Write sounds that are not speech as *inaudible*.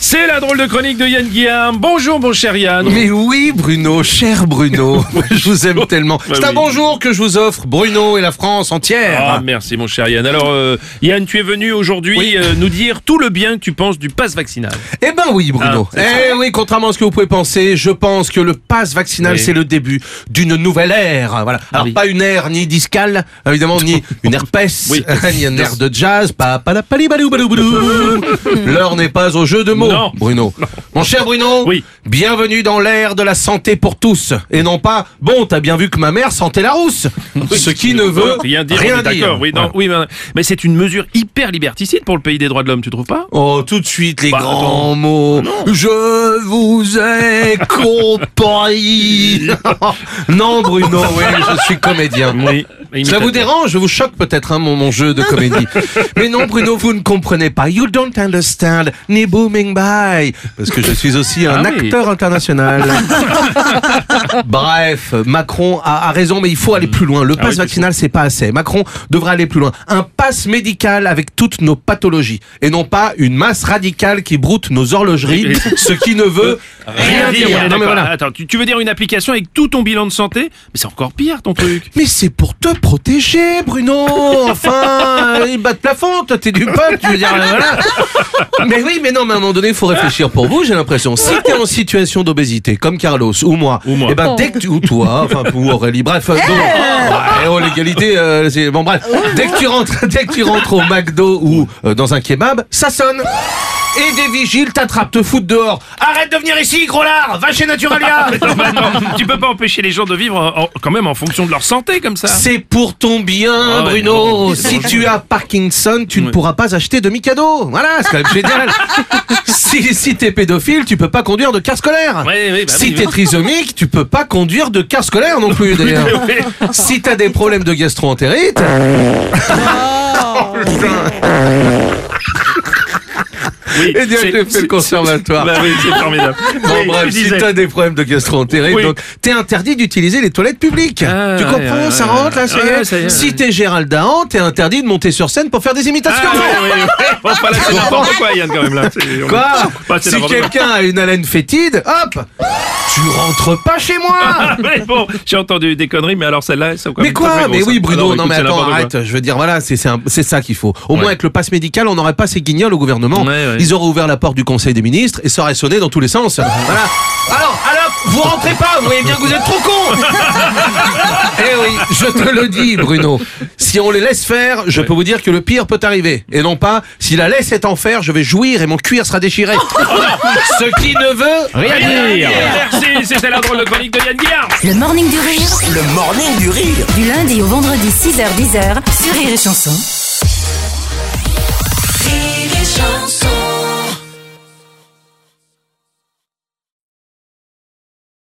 C'est la drôle de chronique de Yann Guillaume. Bonjour mon cher Yann. Mais oui, Bruno, cher Bruno, *laughs* *laughs* je vous aime tellement. C'est un bonjour que je vous offre, Bruno et la France entière. Ah, merci mon cher Yann. Alors euh, Yann, tu es venu aujourd'hui euh, nous dire tout le bien que tu penses du pass vaccinal. Eh ben oui, Bruno. Ah, eh oui, contrairement à ce que vous pouvez penser, je pense que le pass vaccinal, Oui. c'est le début d'une nouvelle ère. Voilà. Alors oui. pas une ère ni discale, évidemment, ni *laughs* une herpès, Oui. ni une ère de jazz, pas pas la. L'heure n'est pas au jeu de mots, Non. Bruno. Mon cher Bruno, Oui. bienvenue dans l'ère de la santé pour tous. Et non pas, bon, t'as bien vu que ma mère sentait la rousse. Ce qui ne veut rien dire. est D'accord. Oui, non, oui, mais, mais c'est une mesure hyper liberticide pour le pays des droits de l'homme, tu trouves pas? Oh, tout de suite les Bah, grands attends. mots. Je vous ai compris. *laughs* non, Bruno, oui, je suis comédien. Oui. Ça vous dérange? Je vous choque peut-être hein, mon, mon jeu de comédie. *laughs* Mais non, Bruno, vous ne comprenez pas. You don't understand. Ni booming by. Parce que je suis aussi un Ah oui. acteur international. *laughs* Bref, Macron a, a raison, mais il faut aller plus loin. Le Ah pass oui, vaccinal, c'est pas assez. Macron devrait aller plus loin. Un pass médical avec toutes nos pathologies. Et non pas une masse radicale qui broute nos horlogeries, ce qui ne veut *laughs* rien dire. Non, mais voilà. Attends, tu, tu veux dire une application avec tout ton bilan de santé? Mais c'est encore pire ton truc. Mais c'est pour te protéger, Bruno. Enfin, il bat de plafond. Toi, t'es du peuple. Tu veux dire, euh, voilà. Mais oui, mais non, mais à un moment donné, il faut réfléchir pour vous. J'ai l'impression. Si t'es en situation d'obésité, comme Carlos ou moi, Ou moi. eh ben dès que tu ou toi, enfin ou Aurélie, bref, euh, donc, ouais, oh l'égalité, euh, c'est bon bref. Dès que tu rentres, dès que tu rentres au McDo ou euh, dans un kebab, ça sonne. Et des vigiles t'attrapent, te foutent dehors. Arrête de venir ici, gros lard. Va chez Naturalia. *laughs* Tu peux pas empêcher les gens de vivre en- en- quand même en fonction de leur santé comme ça. C'est pour ton bien, Ah ouais, Bruno. non. Si tu as Parkinson, tu ne pourras pas acheter de Mikado. Voilà, c'est quand même génial. *laughs* si si t'es pédophile, tu peux pas conduire de car scolaire. Oui, oui, bah si oui, t'es oui. trisomique, tu peux pas conduire de car scolaire non plus, d'ailleurs. *laughs* Oui. si t'as des problèmes de gastro-entérite. Oui, Et bien, j'ai fait le conservatoire. Bah oui, c'est formidable. Bon, Oui, bref, si t'as des problèmes de gastro-entérite, Oui. donc t'es interdit d'utiliser les toilettes publiques. Ah, tu comprends ouais, Ça rentre là, ça y ouais, est. ça y est, Si t'es Gérald Dahan, t'es interdit de monter sur scène pour faire des imitations. Ah, oui. Enfin, *laughs* là, c'est n'importe quoi, Yann, quand même. Là. Quoi Bah, Si quelqu'un a une haleine fétide, hop Tu rentres pas chez moi *laughs* Ah, mais bon, j'ai entendu des conneries, mais alors celle-là, sont quand mais quoi Mais oui. Bruno, non mais c'est attends, quoi. arrête, je veux dire, voilà, c'est c'est c'est ça qu'il faut. Au moins avec le pass médical, on n'aurait pas ces guignols au gouvernement. Ils auraient ouvert la porte du Conseil des ministres et ça aurait sonné dans tous les sens. voilà. *laughs* Alors, alors, vous rentrez pas, vous voyez bien que vous êtes trop con *laughs* Eh je te le dis Bruno, si on les laisse faire, je peux vous dire que le pire peut arriver. Et non pas, si la laisse est en fer, je vais jouir et mon cuir sera déchiré. Ce qui ne veut Rien dire. Merci, c'était la drôle de chronique de Yann Guillard. Le morning du rire Le morning du rire. du lundi au vendredi 6h10 sur Rire et Chanson. Rire